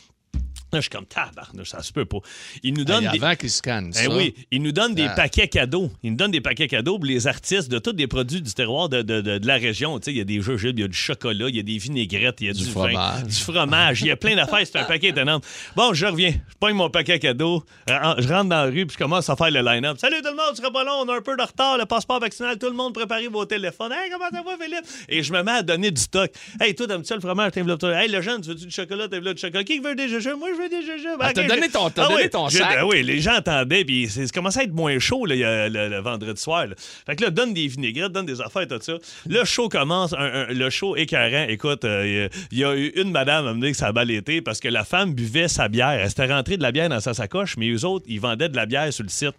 Là, je suis comme tabarnouche, ça se peut pas. Il nous donne Hey, des. avant qu'ils scannent Eh oui, ils nous donnent des Ah. paquets cadeaux. Ils nous donnent des paquets cadeaux pour les artistes de tous les produits du terroir de, de- de- de la région. Tu sais, il y a des jujubes, il y a du chocolat, il y a des vinaigrettes, il y a du, Du vin, fromage. du fromage. Il y a plein d'affaires. C'est un paquet étonnant. Bon, je reviens. Je pogne mon paquet cadeau. Euh, Je rentre dans la rue puis je commence à faire le line-up. Salut tout le monde, tu seras pas long. On a un peu de retard. Le passeport vaccinal. Tout le monde, préparez vos téléphones. Hey, comment ça va, Philippe? Et je me mets à donner du stock. Hey, toi, t'aimes-tu le fromage? Toi. Hey, le jeune, tu veux-tu du chocolat? T'enveloppes du chocolat? Qui veut des jujubes? Moi, je veux des jujubes. Ah, t'as donné ton- t'as Ah donné oui, ton je- sac. ah oui, les gens entendaient, puis c'est commencé à être moins chaud là, le, le vendredi soir. là. Fait que là, donne des vinaigrettes, donne des affaires, tout ça. Le show commence, un- un- le show écœurant. Écoute, euh, il y a eu une madame à me dire que ça a mal été parce que la femme buvait sa bière. Elle s'était rentrée de la bière dans sa sacoche, mais eux autres, ils vendaient de la bière sur le site.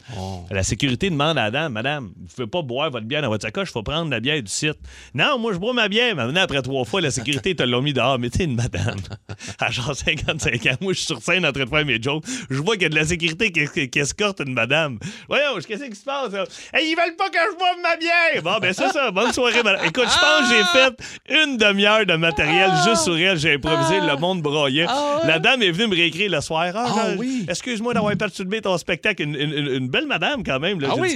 La sécurité demande à la dame, madame, vous pouvez pas boire votre bière dans votre sacoche, il faut prendre la bière du site. Non, moi, je bois ma bière. Maintenant, après trois fois, la sécurité te l'a mis dehors. Mais tu sais, une madame, à genre 55 ans, moi, je suis sur scène en train de faire mes jokes. Je vois qu'il y a de la sécurité qui, escorte une madame. Voyons, qu'est-ce qui se passe? là? Hey, ils veulent pas que je boive ma bière! Bon, ben c'est ça. Bonne soirée, madame. Écoute, je pense que j'ai fait une demi-heure de matériel juste sur elle. J'ai improvisé. Le monde broyait. La dame est venue me réécrire le soir. Ah, Ah oui. Excuse-moi d'avoir perturbé ton spectacle. Une, une- une- belle madame, quand même. Là. Ah oui,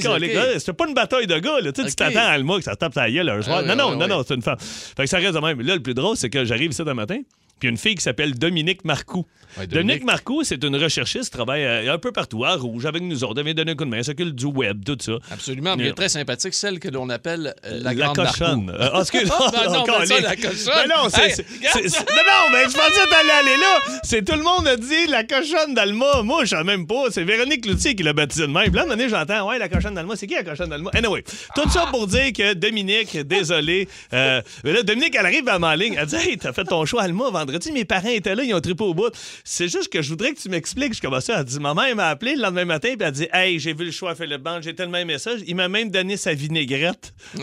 C'était pas une bataille de gars. Là. Tu sais, tu t'attends à Alma que ça tape sa gueule un soir. non, non, non, non, c'est une femme. Fait que ça reste de même. Là, le plus drôle, c'est que j'arrive ici un matin. Puis une fille qui s'appelle Dominique Marcoux. Ouais, Dominique. Dominique. Marcoux, c'est une recherchiste, travaille euh, un peu partout, à Rouge, avec nous autres. Elle vient donner un coup de main, elle s'occupe du web, tout ça. Absolument. mais Elle est très sympathique, celle que l'on appelle euh, la, La grande cochonne. Marcoux. Euh, ah, excuse- Ah, ben non, encore mais ça, la cochonne. Ben non, c'est. Hey, c'est- non, mais je pensais t'allais aller là. C'est tout le monde a dit la cochonne d'Alma. Moi, je sais même pas. C'est Véronique Cloutier qui l'a baptisé de même. Puis là, à un moment donné, j'entends, ouais, la cochonne d'Alma. C'est qui la cochonne d'Alma? Anyway, tout ça pour dire que Dominique, désolé. euh, mais là, Dominique, elle arrive à ma ligne. Elle dit, hey, t'as fait ton choix Alma vendredi. Mes parents étaient là, ils ont trippé au bout. C'est juste que je voudrais que tu m'expliques. Je commençais à dire, ma mère m'a appelé le lendemain matin, puis elle dit, hey, j'ai vu le choix Philippe Band, j'ai tellement aimé ça. Il m'a même donné sa vinaigrette.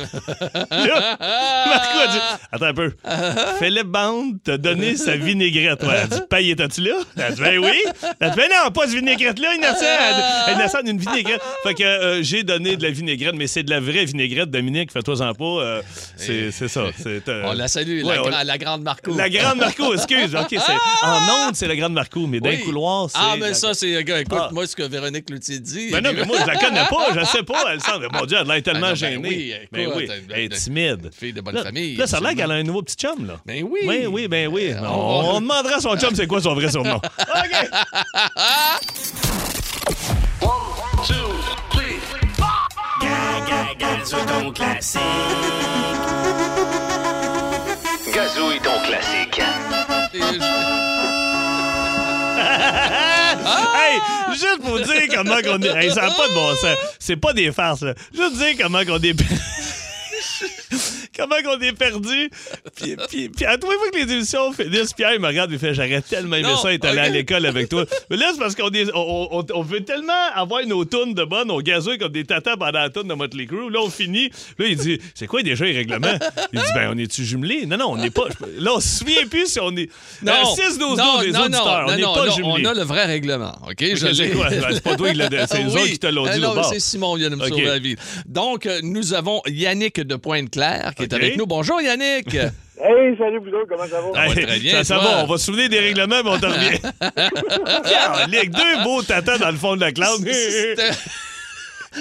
Là, Marco a dit Attends un peu. Philippe Bande t'a donné sa vinaigrette. Ouais, elle a dit Paye, t'as-tu là? Elle a dit Ben oui. Elle a dit Ben non, pas ce vinaigrette-là, innocent. Elle d'une vinaigrette. Fait que euh, j'ai donné de la vinaigrette, mais c'est de la vraie vinaigrette, Dominique, fais-toi-en pas. euh, c'est ça. euh, On la salue, ouais, la, on- gra- la grande Marco. La grande Marco, excuse. OK, c'est, en onde, c'est la grande Marco, mais Oui. les couloirs, c'est. Ah, mais la- ça, c'est. gars, Écoute, Ah. moi, ce que Véronique Cloutier dit. Ben non, mais moi, je la connais pas, je sais pas. Elle semble. Mon Dieu, elle a l'air tellement Ah non, ben gênée. oui, Ben oui, elle- elle est timide. Fille de bonne Là, famille. Là, ça a l'air absolument. qu'elle a un nouveau petit chum, là. Ben oui. Oui, oui, ben oui. Euh, on, on va- on demandera à son chum c'est quoi son vrai surnom. OK. Gazouille ton classique. Je- Hey, juste pour dire comment qu'on est. Hey, ça n'a pas de bon sens. C'est pas des farces, là. Juste dire comment qu'on est. comment qu'on est perdu? Puis, puis, puis à trois fois que les émissions finissent, Pierre il me regarde et fait J'aurais tellement aimé Non, ça être allé à l'école avec toi. Mais là, c'est parce qu'on est, on, on- on veut tellement avoir nos tunes de bonnes, on gazouille comme des tatas pendant la tune de Motley Crue. Là, on finit. Là, il dit C'est quoi déjà les règlements? Il dit Ben, on est-tu jumelés? Non, non, on n'est pas. Là, on se souvient plus si on est. Non, 6 12 non, 12 des non, auditeurs. non, on n'est non, pas non, jumelés. On a le vrai règlement, OK? Je c'est l'ai- quoi? C'est pas toi qui l'a- c'est eux Oui. autres qui te l'ont Euh, dit non, c'est Simon qui vient de me sauver la vie. Donc, euh, nous avons Yannick de Pointe-Claire qui est OK. avec nous. Bonjour, Yannick. Hey, salut vous autres, comment ça va? très bien, ça, va, on va se souvenir des règlements, mais on t'en revient. Calique, deux beaux tatas dans le fond de la classe. Sté-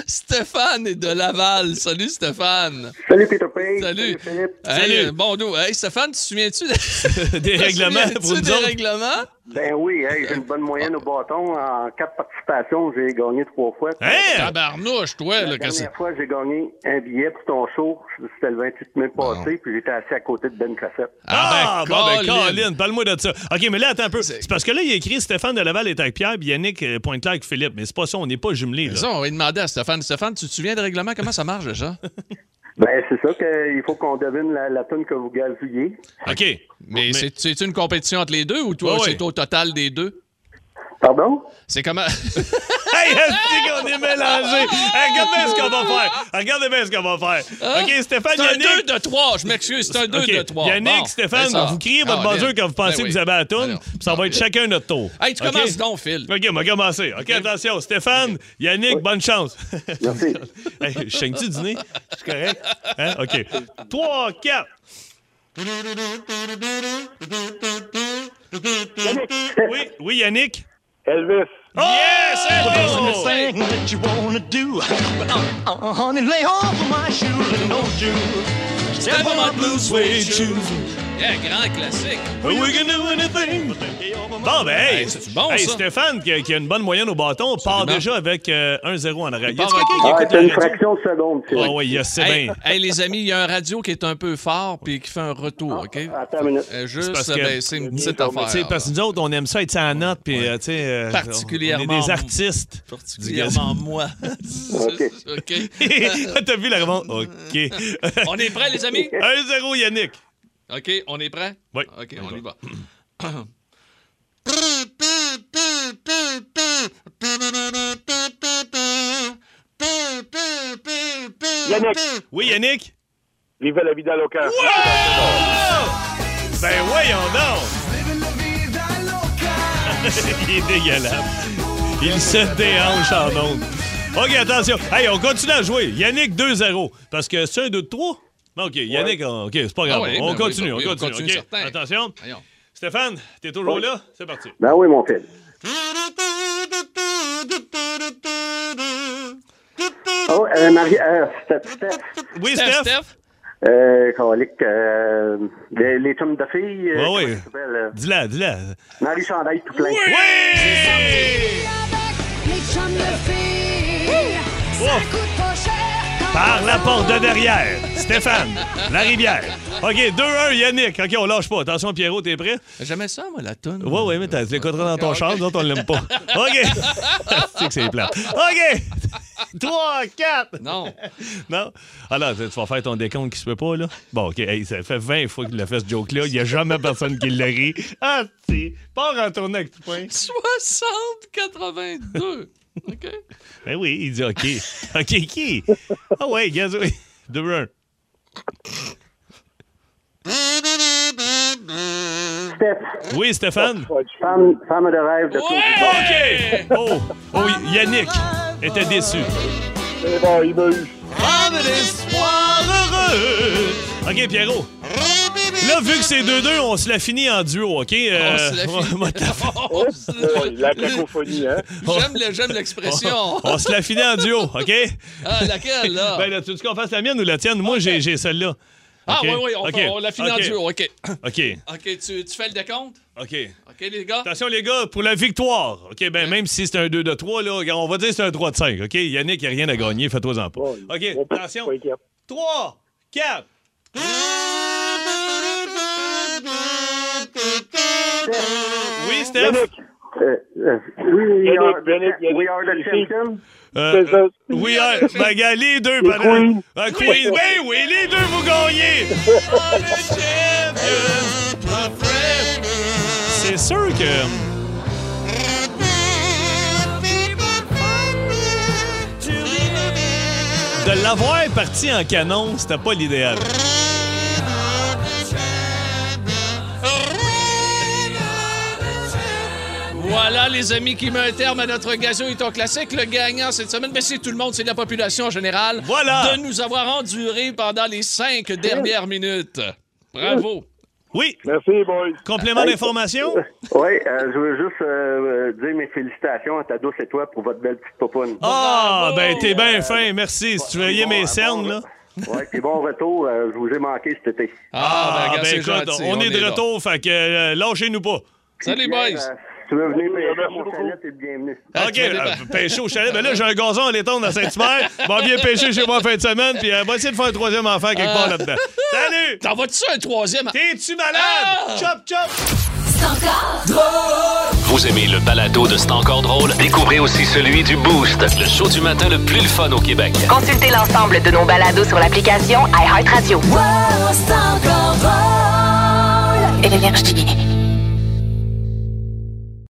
Stéphane est de Laval. Salut, Stéphane. Salut Peter Pay. Salut. Philippe. Hey, Salut. bon, nous, hey, Stéphane, tu te souviens-tu de- des te règlements souviens-tu des règlements? Ben oui, hey, j'ai une bonne moyenne au bâton. En quatre participations, j'ai gagné trois fois. Hein? Tabarnouche, toi, La là, dernière fois, j'ai gagné un billet pour ton show. C'était le 28 mai passé, puis j'étais assis à côté de Ben Cassette. Ah, bon, ben, Colin. Colin, parle-moi de ça. OK, mais là, attends un peu. C'est- parce que là, il a écrit Stéphane de Laval est avec Pierre, puis Yannick euh, Pointe-Claire avec Philippe. Mais c'est pas ça, on n'est pas jumelés, là. Ça, on va demander à Stéphane. Stéphane, tu te souviens des règlements? Comment ça marche déjà? Ben, c'est ça qu'il faut qu'on devine la, la tonne que vous gazouillez. OK. Mais, Mais- c'est- une compétition entre les deux ou toi, Ouais, ouais. c'est au total des deux? Pardon? C'est comment? Hey, est-ce qu'on est mélangés? Hey, regarde bien ce qu'on va faire. Regardez bien ce qu'on va faire. OK, Stéphane, C'est un Yannick. 2 de 3, je m'excuse, c'est un 2 OK. de 3. Yannick, Bon, Stéphane, vous criez votre Ah, bien. quand vous pensez Ben que oui. vous avez la Ben toune, non. puis ça va être chacun notre tour. Hey, tu OK? commences donc, Phil. OK, on va commencer. OK, attention. Stéphane, Yannick, bonne chance. Merci. hey, je saigne-tu du nez? C'est correct? Hein? OK. 3, 4. Oui, oui, Yannick. Elvis. Yes! Elvis! thing that you wanna do. Uh, uh, honey, lay off of my shoes and don't you step on my blue suede shoes. Yeah, grand classique. We can do anything. Bon, ben, hey, Hey, c'est bon, hey, ça? Stéphane, qui a, qui a une bonne moyenne au bâton, part Absolument. déjà avec euh, 1-0 en arrière. Y a-tu quelqu'un qui Ah, écoute la une fraction de seconde. Ah oui, yes, c'est Hey, bien. hey, les amis, il y a un radio qui est un peu fort puis qui fait un retour, OK? Attends une minute. Euh, juste, parce que- ben, c'est une petite affaire. Tu sais, parce que nous autres, on aime ça être sans note, puis, euh, tu sais, euh, Particulièrement. On est des artistes. Particulièrement moi. OK. OK. T'as vu la réponse? OK. On est prêts, les amis? 1-0, Yannick. OK, on est prêts? Oui. OK, on y va. Yannick. Oui, Yannick? Vive la vida loca. Ben voyons donc! Il est dégueulasse. Il se déhanche en ondes. OK, attention. Hey, on continue à jouer. Yannick 2-0. Parce que c'est un 2 3. OK, Yannick, on- OK, c'est pas grave. Ah ouais, on, ben oui, continue, oui, on on continue. Attention. Voyons. Stéphane, t'es toujours là? C'est parti. Ben oui, mon fils. Oh, euh, Marie, euh, Steph, Steph, Oui, Steph, Steph? Steph? euh, colique, euh, les, les chums de filles. euh, ça s'appelle, euh, Dis-la, dis-la. Marie Chandail tout plein. Oui! Oh! Par la porte de derrière. Stéphane, la rivière. OK, 2-1, Yannick. OK, on lâche pas. Attention, Pierrot, t'es prêt? Jamais ça, moi, la tonne. Ouais, ouais, mais t'as- tu l'écouteras dans ton Ok. char, nous autres, on l'aime pas. OK. c'est que c'est plat. OK. 3, 4. Non. Non? Alors, tu vas faire ton décompte qui se peut pas, là? Bon, OK. Hey, ça fait 20 fois qu'il a fait ce joke-là. Il n'y a jamais personne qui l'a ri. Ah, tu Pas en tourner avec tout point. 60, 82. OK. Ben oui, il dit OK. OK, qui? Ah ouais, gaz, oui. 2-1. Steph, Oui, Stéphane? femme, femme de rêve de Ouais! OK! Oh, oh, Yannick était déçu. C'est bon, il m'a eu. Ah, de l'espoir heureux. OK, Pierrot. Là, vu que c'est 2-2, on se la finit en duo, OK? Euh, On se la on- finit. la- la cacophonie, hein? J'aime le- j'aime l'expression. on se la finit en duo, OK? Ah, laquelle, là? Ben, là, tu veux qu'on fasse la mienne ou la tienne? Moi, j'ai j'ai celle-là. ah, oui, oui, on, OK. fait- on l'a fini en duo. OK. OK, OK, tu, tu fais le décompte? OK. OK, les gars? Attention, les gars, pour la victoire. OK, ben même si c'est un 2 de 3, là, on va dire que c'est un 3 de 5. OK? Yannick, il n'y a rien à gagner, fais-toi-en pas. Bon, OK, bon, attention. pas inquiète. 3, 4. Oui, Steph? Euh, euh, we, Yannick, are, Yannick, Yannick, we are the champions. Euh, oui, ah, deux. Ah, Queen, ben oui, les deux, vous gagnez! C'est sûr que... De l'avoir parti en canon, c'était pas l'idéal. Voilà, les amis, qui met un terme à notre gazon et ton classique. Le gagnant cette semaine, ben, c'est tout le monde, c'est la population en général. Voilà. De nous avoir enduré pendant les cinq dernières minutes. Bravo. Oui, Merci, boys. complément d'information? Oui, euh, je veux juste euh, dire mes félicitations à ta douce et toi pour votre belle petite popoune. Ah, Bravo. ben t'es bien fin, merci. Si tu voyais mes cernes, là. Oui, puis bon retour. euh, je vous ai manqué cet été. Ah, ben, regarde, c'est écoute, gentil, on, est de là. retour, fait que euh, lâchez-nous pas. Salut, boys. Euh, tu veux venir pêcher beaucoup. chalet, t'es bienvenu. OK, euh, pêcher au chalet. Ben là, j'ai un gazon à l'étendre à Saint-Hubert. Va bien pêcher chez moi en fin de semaine, puis euh, va essayer de faire un troisième enfant quelque part là-dedans. Salut! T'en vas-tu un troisième? T'es-tu malade? Ah! Chop, chop! Vous aimez le balado de C'est encore drôle? Découvrez aussi celui du Boost, le show du matin le plus le fun au Québec. Consultez l'ensemble de nos balados sur l'application iHeartRadio. Énergie.